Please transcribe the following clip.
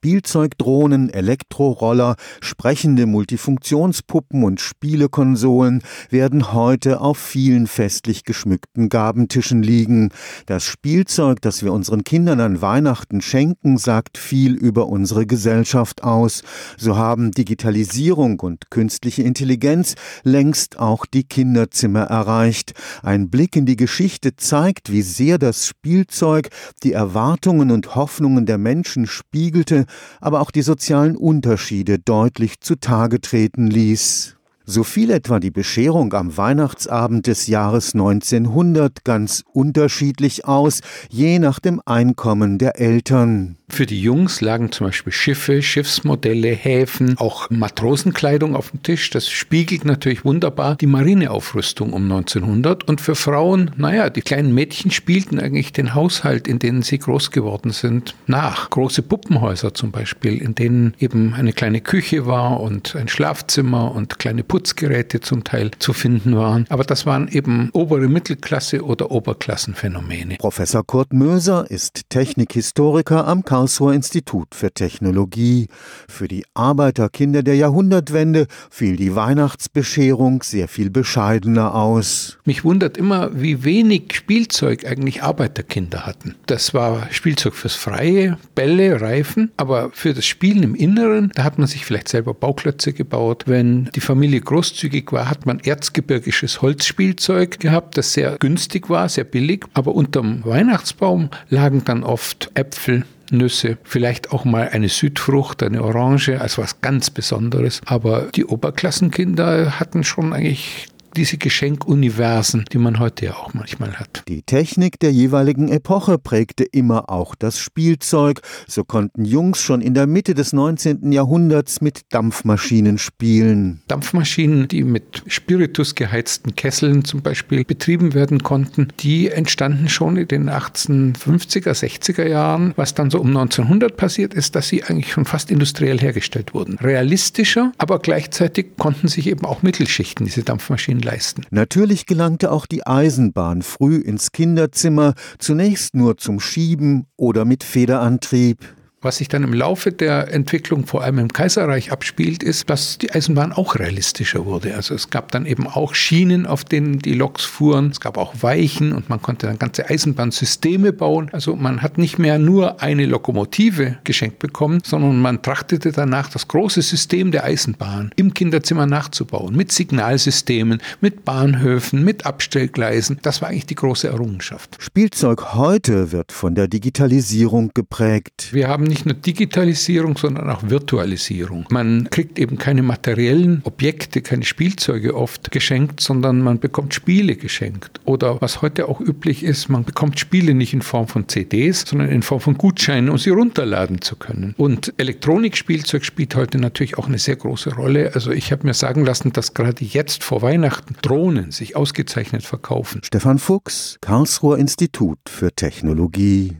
Spielzeugdrohnen, Elektroroller, sprechende Multifunktionspuppen und Spielekonsolen werden heute auf vielen festlich geschmückten Gabentischen liegen. Das Spielzeug, das wir unseren Kindern an Weihnachten schenken, sagt viel über unsere Gesellschaft aus. So haben Digitalisierung und künstliche Intelligenz längst auch die Kinderzimmer erreicht. Ein Blick in die Geschichte zeigt, wie sehr das Spielzeug die Erwartungen und Hoffnungen der Menschen spiegelte, aber auch die sozialen Unterschiede deutlich zutage treten ließ. So fiel etwa die Bescherung am Weihnachtsabend des Jahres 1900 ganz unterschiedlich aus, je nach dem Einkommen der Eltern. Für die Jungs lagen zum Beispiel Schiffe, Schiffsmodelle, Häfen, auch Matrosenkleidung auf dem Tisch. Das spiegelt natürlich wunderbar die Marineaufrüstung um 1900. Und für Frauen, naja, die kleinen Mädchen spielten eigentlich den Haushalt, in denen sie groß geworden sind, nach. Große Puppenhäuser zum Beispiel, in denen eben eine kleine Küche war und ein Schlafzimmer und kleine Putzgeräte zum Teil zu finden waren. Aber das waren eben obere Mittelklasse oder Oberklassenphänomene. Professor Kurt Möser ist Technikhistoriker am Karlsruher Institut für Technologie. Für die Arbeiterkinder der Jahrhundertwende fiel die Weihnachtsbescherung sehr viel bescheidener aus. Mich wundert immer, wie wenig Spielzeug eigentlich Arbeiterkinder hatten. Das war Spielzeug fürs Freie, Bälle, Reifen, aber für das Spielen im Inneren, da hat man sich vielleicht selber Bauklötze gebaut. Wenn die Familie großzügig war, hat man erzgebirgisches Holzspielzeug gehabt, das sehr günstig war, sehr billig, aber unterm Weihnachtsbaum lagen dann oft Äpfel, Nüsse, vielleicht auch mal eine Südfrucht, eine Orange als was ganz Besonderes. Aber die Oberklassenkinder hatten schon eigentlich diese Geschenkuniversen, die man heute ja auch manchmal hat. Die Technik der jeweiligen Epoche prägte immer auch das Spielzeug. So konnten Jungs schon in der Mitte des 19. Jahrhunderts mit Dampfmaschinen spielen. Dampfmaschinen, die mit Spiritus geheizten Kesseln zum Beispiel betrieben werden konnten, die entstanden schon in den 1850er, 60er Jahren. Was dann so um 1900 passiert ist, dass sie eigentlich schon fast industriell hergestellt wurden. Realistischer, aber gleichzeitig konnten sich eben auch Mittelschichten diese Dampfmaschinen leisten. Natürlich gelangte auch die Eisenbahn früh ins Kinderzimmer, zunächst nur zum Schieben oder mit Federantrieb. Was sich dann im Laufe der Entwicklung vor allem im Kaiserreich abspielt, ist, dass die Eisenbahn auch realistischer wurde. Also es gab dann eben auch Schienen, auf denen die Loks fuhren. Es gab auch Weichen und man konnte dann ganze Eisenbahnsysteme bauen. Also man hat nicht mehr nur eine Lokomotive geschenkt bekommen, sondern man trachtete danach, das große System der Eisenbahn im Kinderzimmer nachzubauen. Mit Signalsystemen, mit Bahnhöfen, mit Abstellgleisen. Das war eigentlich die große Errungenschaft. Spielzeug heute wird von der Digitalisierung geprägt. Wir haben nicht nur Digitalisierung, sondern auch Virtualisierung. Man kriegt eben keine materiellen Objekte, keine Spielzeuge oft geschenkt, sondern man bekommt Spiele geschenkt. Oder was heute auch üblich ist, man bekommt Spiele nicht in Form von CDs, sondern in Form von Gutscheinen, um sie runterladen zu können. Und Elektronikspielzeug spielt heute natürlich auch eine sehr große Rolle. Also ich habe mir sagen lassen, dass gerade jetzt vor Weihnachten Drohnen sich ausgezeichnet verkaufen. Stefan Fuchs, Karlsruher Institut für Technologie.